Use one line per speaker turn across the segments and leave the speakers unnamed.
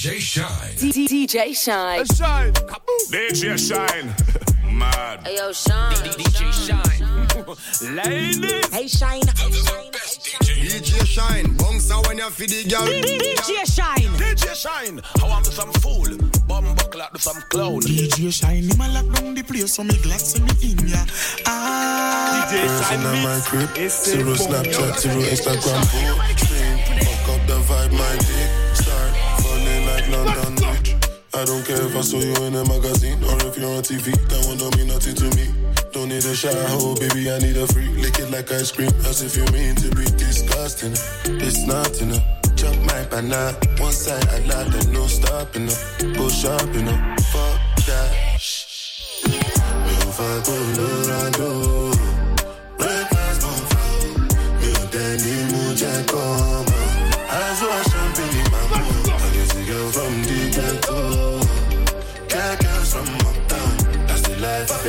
DJ Shynn.
DJ Shynn.
Shynn. DJ Shynn. Mad.
Hey, yo, Shynn.
DJ Shynn. Ladies.
Hey, Shynn.
DJ Shynn. Bounce when you feed the girl.
DJ Shynn.
DJ Shynn. I want to some fool. Bum buckle out to some clown.
DJ Shynn. Him a lock down the place so me glad see me in ya. Ah.
DJ Shynn
in my crib. Zero Snapchat, zero Instagram. Fuck up the vibe, my I don't care if I saw you in a magazine or if you're on TV. That one don't mean nothing to me. Don't need a shower, oh baby, I need a free. Lick it like ice cream, as if you mean to be disgusting. It's not enough. Chop my banana, one side I like and no stopping. Push up, you know. Fuck that. If I go Lorado, breakfast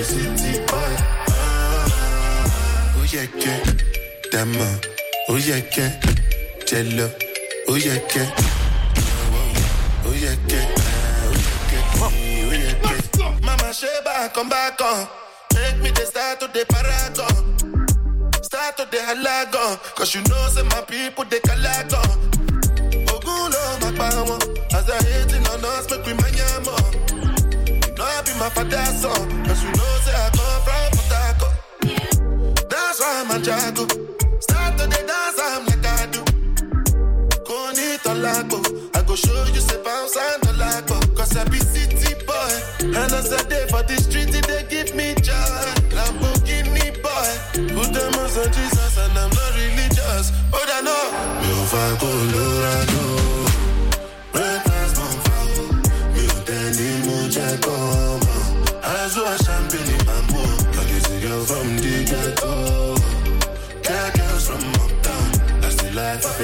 Oh yeah, yeah, Dama. Oh yeah, yeah, Jello. Oh yeah, yeah. Oh yeah, yeah. Oh yeah, yeah. Mama Sheba, come back on. Make me the start to the paragon. Start to the halagon. Cause you know, say my people, they calagon. Ogulo, oh, my power. As I hate in on us, make we my my father's son. Cause you know, say I come from Potako. That's why I'm a jago. Start to the dance, I'm like I do. Koni tolago. I go show you say bounce and tolago. Cause I be city boy. And as I day for the street, they give me joy. Lamborghini boy. Put them on Jesus and I'm not religious. But I know. Mi ò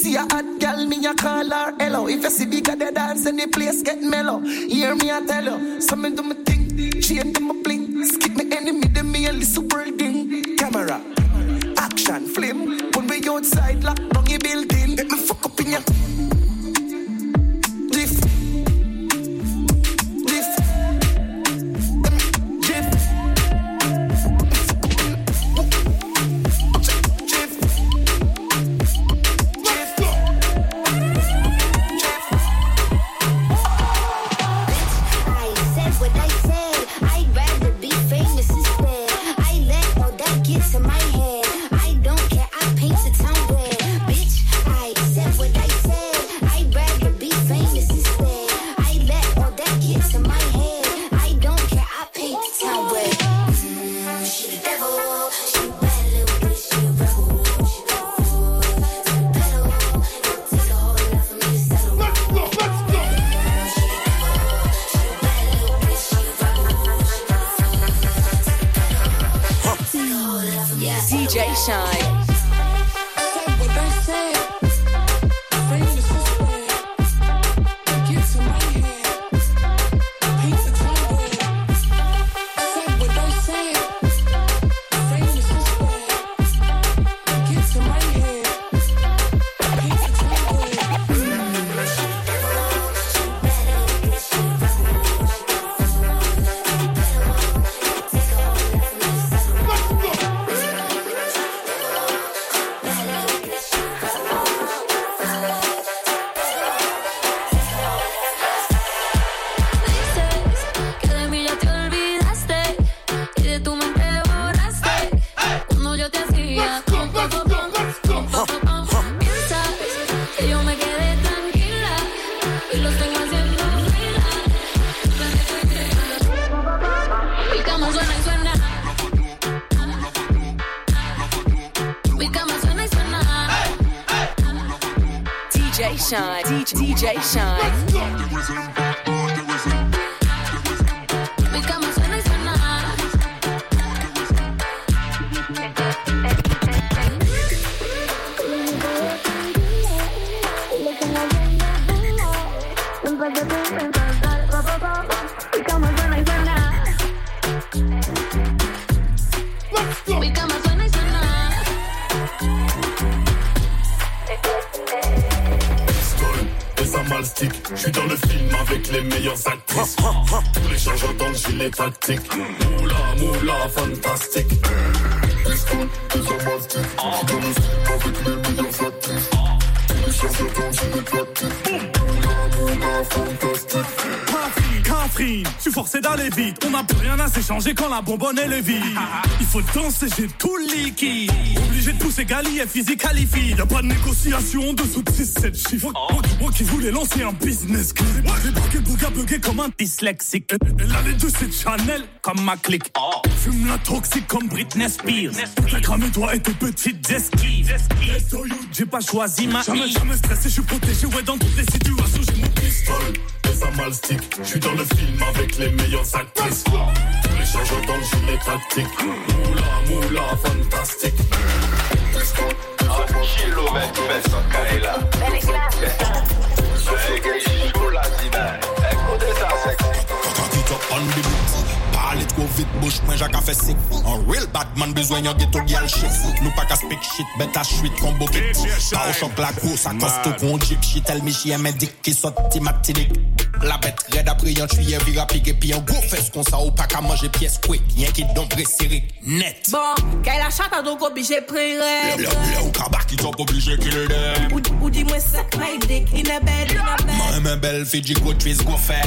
see a hot girl, me a call her hello. If you see bigger the dance, and the place get mellow. Hear me I tell you, so me do me thing, chain to my bling, skip me enemy, then me a little world thing. Camera, action, flame. When we outside, lock down your building,
Jay Sean. À s'échanger quand la bonbonne est vide. Il faut danser, j'ai tout liquide. Obligé de pousser Gali et physique qualifie. Y'a pas de négociation en dessous de 6-7 chiffres. Moi, qui- moi qui voulais lancer un business. Moi j'ai bloqué le bouga bugué comme un dyslexique. Elle, elle a les deux, c'est Chanel comme ma clique. Fume la toxique comme Britney Spears. T'as cramé toi et tes petites esquives. J'ai pas choisi ma Jamais, jamais stressé, je suis protégé. Ouais, dans toutes les situations, j'ai mon pistolet.
Je suis dans le film avec les meilleures actrices. Tous les dans le gilet tactique. Moula, moula, fantastique.
Kilo pesa kaila. Sofege chula dina. Écoutez ça, c'est
Cock it up on the beat. Parle trop vite, bouche moins Jacques a fait sick. Un real bad man besoin yon ghetto girl shit. Nous pas qu'à speak shit, bet à combo kit. Pas au choc la grosse, à coste qu'on jeep shit. Elle me chie, mais dick qui saute. La bête raide après yon tuyé, vira pique, puis un gros fesse qu'on ça ou pas qu'à manger pièce quick. Y'en qui donc serré, net.
Bon, qu'elle achète à donc obligé prendre.
Le, le, le, ou kaba qui top obligé qu'il le.
Ou, ou dis-moi ça, my dick in a bed, in a bed.
Moi, même belle fille, go twist, go fess.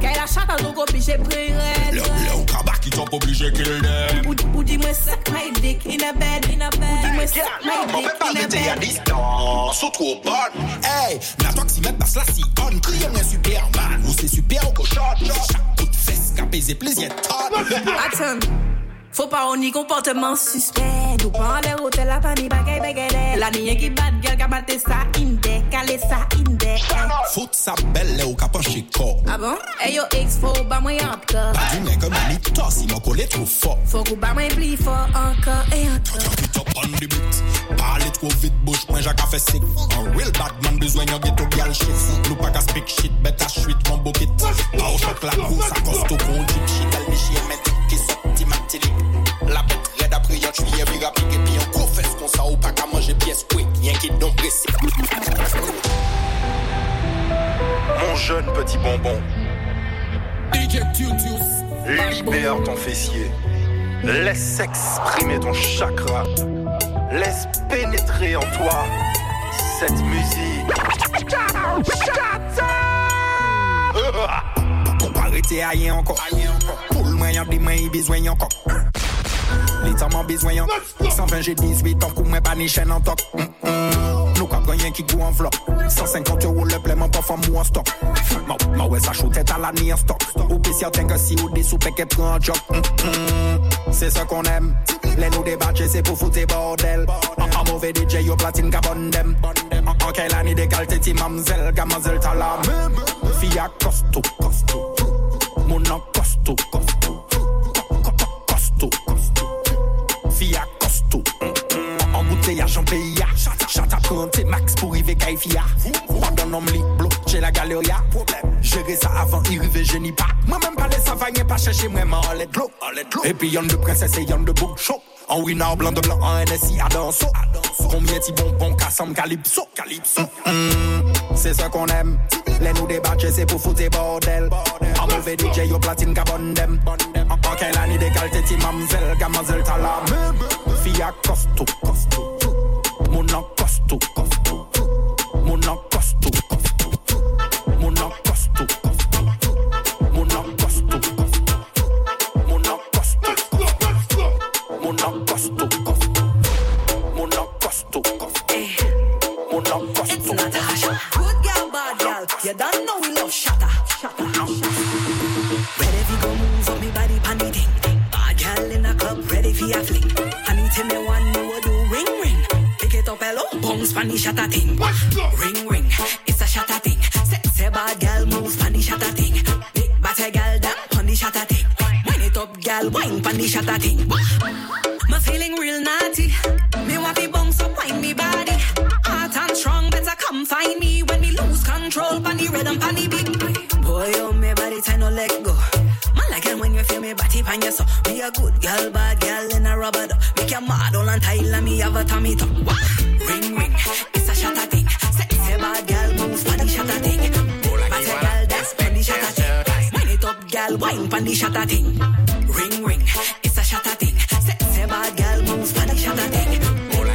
Qu'elle achète à donc obligé
Le,
prendre.
le, ou kaba qui top obligé qu'il le.
Ou, ou dis-moi ça, my dick in a bed, in a bed. Ou dis-moi ça, my dick in a bed.
distance, ou trop bonne. Hey, n'a toi que si mettre là si on crie un Superman Ou se super ou koshot Chak kout fes ka peze plezyen ton
Atan Faut pas on y comportement suspect. Nous pas les hôtels la pani bagay bagay. La niye qui bad girl qui maté ça inde, calé ça inde.
Fout sa belle ou qu'a penché corps.
Ah bon? Hey yo ex faut ba moi encore.
Pas du nègre manito si mon collé trop fort.
Faut qu'on ba moi plus fort encore et encore.
Up on the beat. Parle trop vite, bouche point Jacques a fait sick. Un real bad man besoin yon ghetto girl shit. Nous pas qu'à speak shit, bête à shit, combo kit. Pas au choc la grosse, à coste qu'on jeep shit. Elle me chie, mais qui saute. La bête raide après yon tuyé, vira pique, puis un gros fesse qu'on ça ou pas qu'à manger pièce quick. Y'en qui donc pressé.
Mon jeune petit bonbon,
DJ
libère ton fessier. Laisse s'exprimer ton chakra. Laisse pénétrer en toi cette musique.
Pour arrêter à rien encore. Pour le moyen des mains, il besoin encore split en besoin. 120 G18 en coup, mais pas ni chaîne en top. Mm, mm. Nous qu'a rien qui goût en vlog. 150 euros le plein, mon parfum ou en stock. Ma ouais, ça chou à la ni en stock. Ou pis certain que si ou des soupes qui prend un job. Mm, c'est ce qu'on aime. Les nous débattent, c'est pour foutre bordel. En mauvais DJ, yo platine gabon dem. Ok, la ni décalte, ti mamzel, gamazel talam. Fia costaud, costaud. Mon nom costaud, costaud. fia Abandon nom li blok la galeria. Jere sa avan i rive jeni pa Mwen let glo Epi yon de prenses e de En winner blanc de blanc en NSI à danso. Combien ti bonbon cassam calypso? Calypso. Mm-hmm. C'est ce qu'on aime. Les nous débattre c'est pour foutre bordel. Enlever DJ yo platine cabonne dem En quelle année décalté ti mamzel t'as la Fille à costaud Mon costaud.
Bounce pan shatter thing. Ring ring, it's a shatter thing. Sexy bad girl move pan shatter thing. Big bad girl down pan shatter thing. Wind it up, girl, wine pan shatter thing. My feeling real naughty. Me want to bounce up, wine me body. Hot and strong, better come find me when me lose control. Pan the rhythm, pan the beat. Boy, oh me body tight, no let go. Man like when you feel me body pan your so. Me a good girl, bad girl in a rubber duck. Make your model and tile and me have a tummy tuck. Wine pan the shatter thing. Ring ring, it's a shatter thing. Sexy bad girl move pan the shatter thing.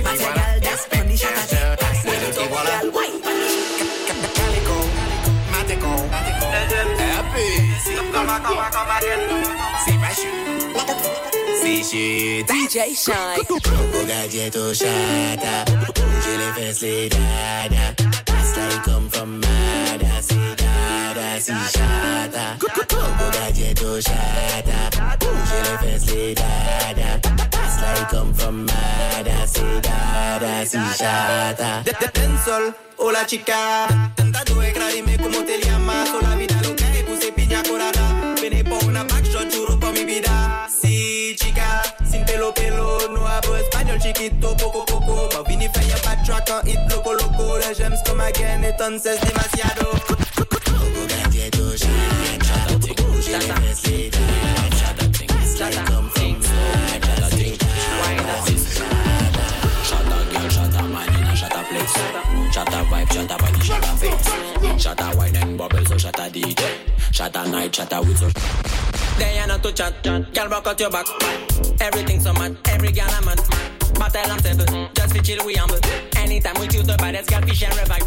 Bad girl dance pan the shatter thing. Wind it up, girl, wine pan the shatter.
Calico, Matico,
Happy.
C'est pas chou. C'est chut.
DJ Shynn.
Au gadget au chata. Bouger les fesses, les dada. That's like come from Mada. Au chata. Bouger les fesses, les dada. That's like come from Mada. Dada, c'est chata. Dancehall, hola chica. Cómo te llamas. O la vida loca y puse piña colada. Vene por una backshot, churro por mi vida. Sí, chica, sin pelo pelo. No hablo español, chiquito, poco poco. Ma vini falla backtrack hit loco loco. La come again, entonces demasiado.
Your back. Everything so mad, every girl I'm. Battle and table, just fi chill we humble. Anytime we choose the baddest girl, fish and revive.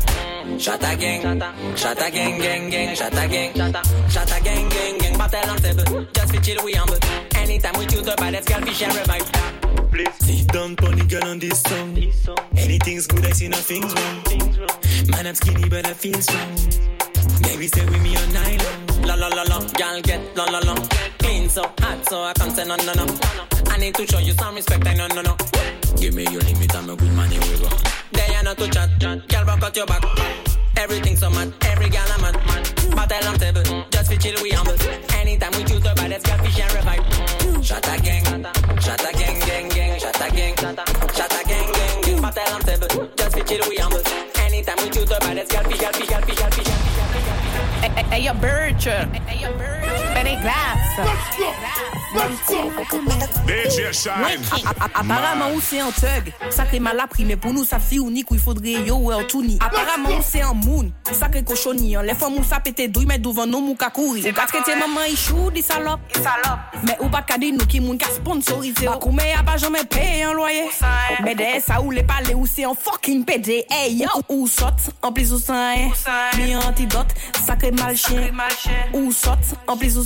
Shatta gang, shatta gang, gang, gang, shatta gang, shatta gang, gang, gang. Battle and table, just fi chill we humble. Anytime we choose the baddest girl, fish and revive.
Please Sit down, pony girl on this song. Anything's good, I see nothing's wrong. Man, I'm skinny, but I feel strong. Baby, stay with me all night long.
La la la la, girl get la la la. Clean so hot, so I can't say no no no. I need to show you some respect, I no no no.
Give me your limit, I'm a good man, here we go.
They are not to chat, chat. Girl, rock out your back. Everything so mad, every girl I'm mad. Battle and table, just fi chill we humble. Anytime we choose the baddest girl, fish and revive. Shatta gang, shatta gang, gang, gang, shatta gang, shatta gang, gang, gang. Battle and table, just fi chill we humble. Anytime we choose the baddest girl, fish, girl, fish, girl, fish, girl, fish, girl, fish, girl, fish, girl, fish, girl.
Hey, yo, Birch. Benny Glass.
DJ Shine.
Aparaman ou se an tug, sakre malapri, me pou nou sa fi ou ni kou ifodre yo ou el touni. Aparaman ou se an moun, sakre koshoni an, le fon mou sa pete douy, men douvan nou mou kakouri. Ou ka trete maman ichou di salop, men ou pa kade nou ki moun ka sponsorize. Bakoume ya pa jome peye an loye, men de sa ou le pale ou se an fucking pede. Hey yo, ou sot, an plis ou san, mi antidote, sakre mal chen, ou sot, an plis ou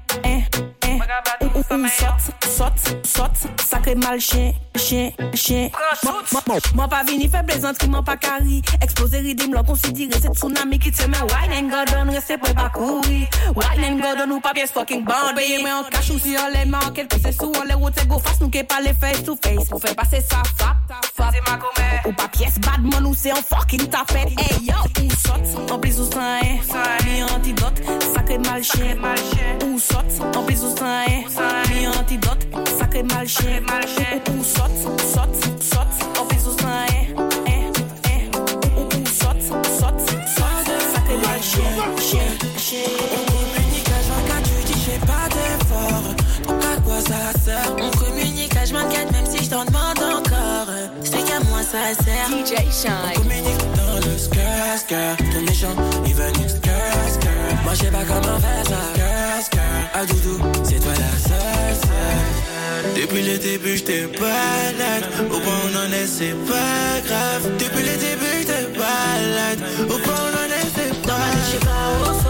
hein, hein. Ou, ou, ou, saute, saute, saute, sacré mal chien, chien, chien. Moi pas venu faire plaisante qui m'en pas carré. Exploser et dîmes, l'on considère cette tsunami qui te met. Wine and Gordon, restez prêts pas courir. Wine and Gordon ou pas bien fucking bandit. Payez moi en cash ou si on les marque, quelque chose sous on les routes, go face, nous qui pas les face to face. Pour faire passer ça, ça, ça, c'est ma commère. Ou pas pièce, badman ou c'est un fucking tapette. Hey yo, ou saute, en plus ou sans, hein. Sacré mal chien. Ou saute, en plus ou ça, hein. Mi antidote, sacré mal chien. Ou, saute, saute, saute, en plus ou ça, hein. Hein, hein. Ou, saute, saute, saute, sacré mal chien, chien, chien.
communique H24, tu dis je fais pas d'effort. Donc à quoi ça sert On communique H24 même si je t'en demande encore. C'est qu'à moi ça sert.
DJ Shine.
communique dans le skirt, skirt. Ton méchant, il veut nous skirt, skirt. Moi je sais pas comment faire ça. Skirt, skirt. Ah doudou, c'est toi la seule, seule. Depuis le début, j'étais balade. Au point où on en est, c'est pas grave. Depuis le début, j'étais balade. Au point où on en est, c'est pas grave.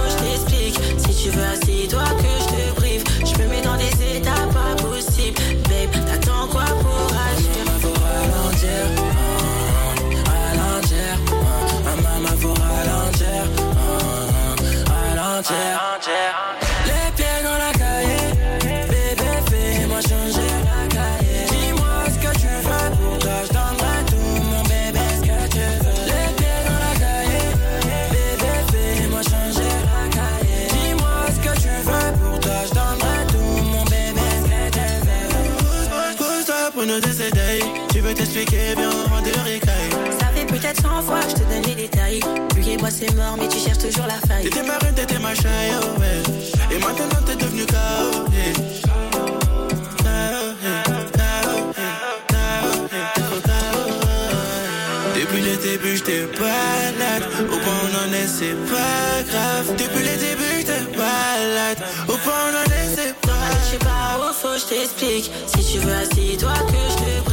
Bien de.
Ça fait peut-être 100 fois, je te donne les détails. Lui et moi c'est mort, mais tu cherches toujours la faille.
T'étais ma reine, t'étais ma chaille, oh ouais. Et maintenant t'es devenu KO, Depuis le début, j'étais balade. Au point où on en est, c'est pas grave. Depuis le début, j'étais balade. Au point où on en est, c'est pas grave.
Je sais pas où faut, je t'explique. Si tu veux, assis-toi que je te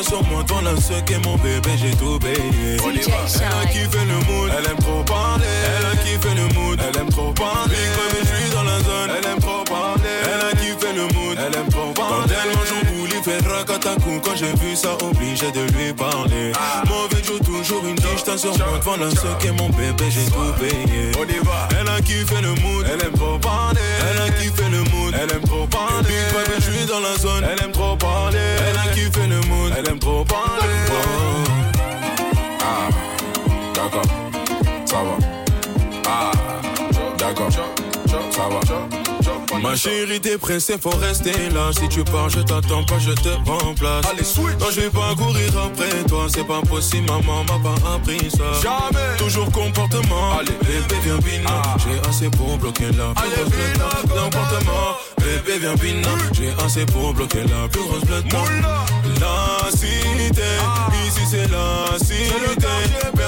t'as sur moi dans la ce est mon bébé j'ai tout payé On y va. Elle a kiffé le mood. Elle aime trop parler. Elle a kiffé le mood. Elle aime trop parler. Comme je suis dans la zone. Elle aime trop parler Le mood. Elle aime trop parler. Quand elle mange son boulot fait racatacou Quand j'ai vu ça obligé de lui parler. Mauvais Dieu toujours une quiche t'as sur moi. Devant la mon bébé j'ai tout payé. On y va. Elle a kiffé le mood. Elle aime trop parler. Elle a kiffé le mood. Elle aime trop parler. Big je suis dans la zone. Elle aime trop parler. Elle a kiffé le mood. Elle aime trop parler. Ah. D'accord. Ça va. Ah. D'accord. Ça va Ma chérie, t'es pressée, faut rester là. Si tu pars, je t'attends pas, je te remplace. Allez, switch. Non, je vais pas courir après toi, c'est pas possible, maman m'a pas appris ça. Jamais. Toujours comportement. Allez, bébé, viens bina. J'ai assez pour bloquer la plus grosse blette. Comportement. Bébé, viens bina. J'ai assez pour bloquer la plus grosse blette. La cité, ici c'est la cité.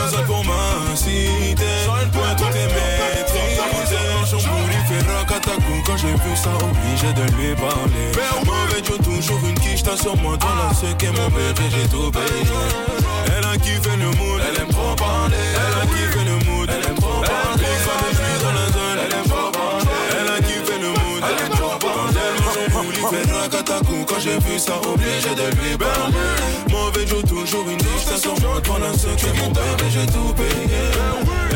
J'ai vu ça obligé de lui parler. Mauvais Dieu toujours une quiche t'as sur moi dans la ce qu'est mon bébé j'ai tout payé. Elle a kiffé le mood, elle aime trop parler. Elle a kiffé le mood, elle aime trop parler. Quand je suis dans la zone, elle aime trop parler. Elle a kiffé le mood, elle aime trop parler. Bouli fait racatacou quand j'ai vu ça obligé de lui parler. Mauvais Dieu toujours une quiche t'as sur moi dans la ce qu'est mon bébé j'ai tout payé.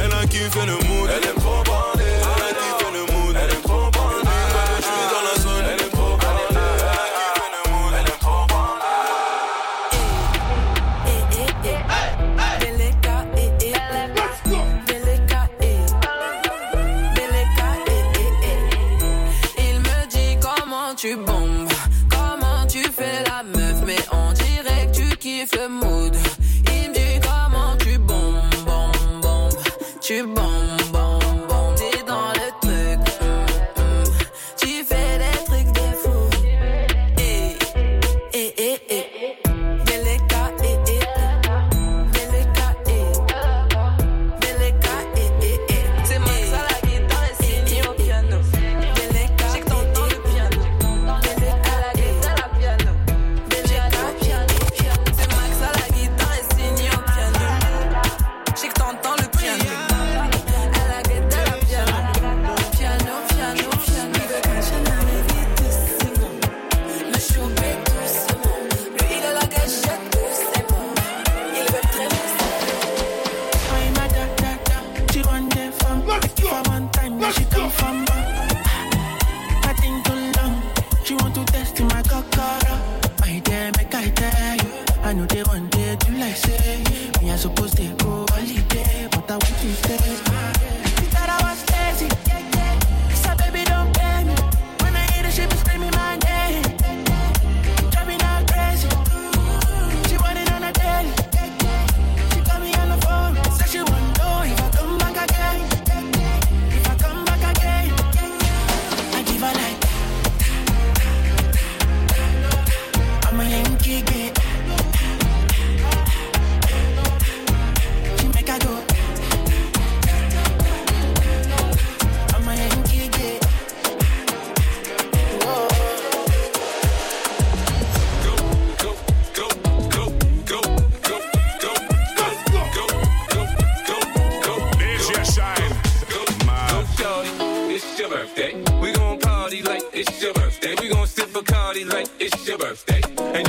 Hear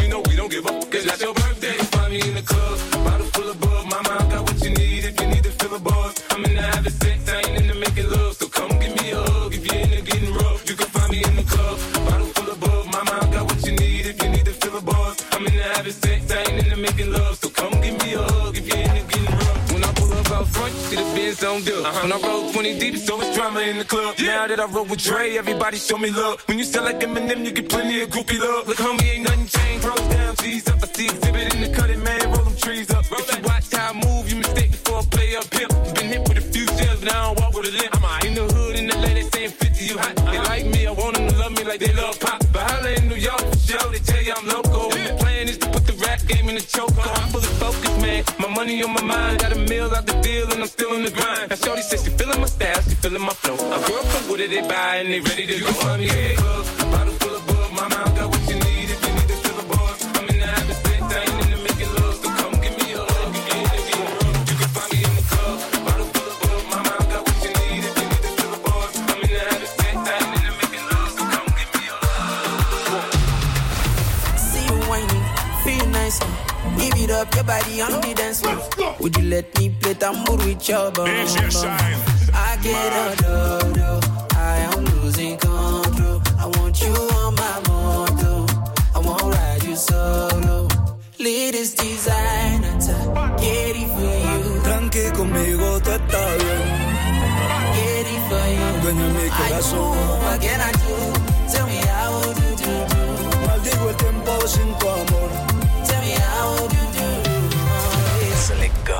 you know we don't give up, the Benz on dub. Uh-huh. When I roll 20 deep, so it's drama in the club. Now that I roll with Dre, everybody show me love. When you sell like Eminem, you get plenty of groupie love. Look, homie, ain't nothing changed. Roll down, G's up. I see exhibit in the cutting, man. Roll them trees up. Roll If you watch how I move, you mistake before I play up here. Been hit with a few shells, but I don't walk with a limp. I'm in the hood, in the lady saying 50, you hot. They uh-huh. like me, I want them to love me like they love pop. But holla in New York for show, they tell you I'm local. The plan is to put the rap game in the choke. Uh-huh. I'm fully focused, man. My money on my mind, got a meal out the deal, and I'm still in the grind. Now, Shorty says she feeling my style, she feeling my flow. A girl come with it, they buy, and they ready to go. I'm yeah, club, bottle full of bug, my mouth got
body on the dance floor. Would you let me play tambour with your bum?
DJ
bum?
Shynn.
I get a do do. I am losing control. I want you on my moto. I won't ride you solo. Latest designer, get it for you.
Tranqui conmigo, tú estás bien.
Get it for you.
Dueño de mi corazón.
I do, what can I do? Tell me how do do do.
Maldigo el tiempo sin tu amor. go.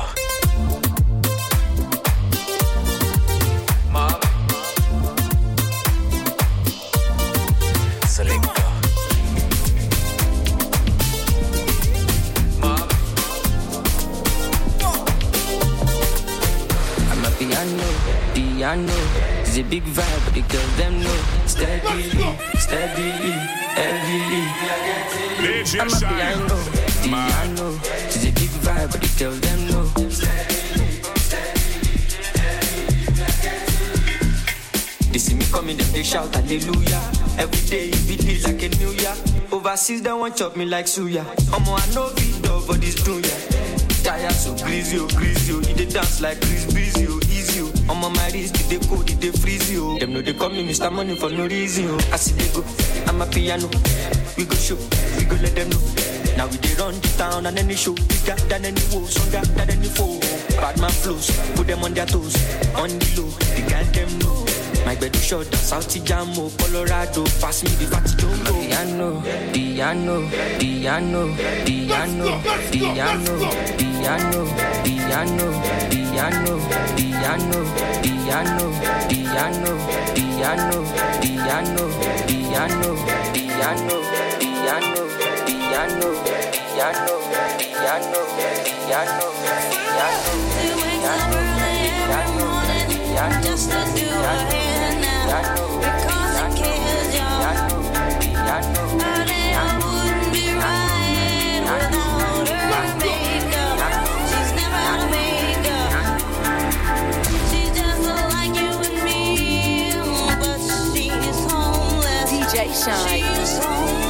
I'm a piano, piano. It's a big vibe, but the girls them know. Steady, steady,
heavy.
I'm a piano, piano. Them. They see me coming, them they shout hallelujah. Every day it be like a new year. Overseas they want chop me like suya. Omo I know beat dog, but it's true yeah. Tire so greasy, oh greasy, oh. He dey dance like Chris Breezy, oh easy, oh. I'm on my wrist, they cold, they freeze, oh. Them know they call me Mr. Money for no reason, oh. I see they go, I'm a piano. We go show, we go let them know. Now we dey run the town and any show bigger than any woe, stronger than any foe. Bad man flows, put them on their toes, on the low, the girl them know. My bed is short, South Jamo, Colorado, pass me the fatty don't go. Piano, piano, piano, piano, piano,
She's just like you and me.
DJ
Shynn.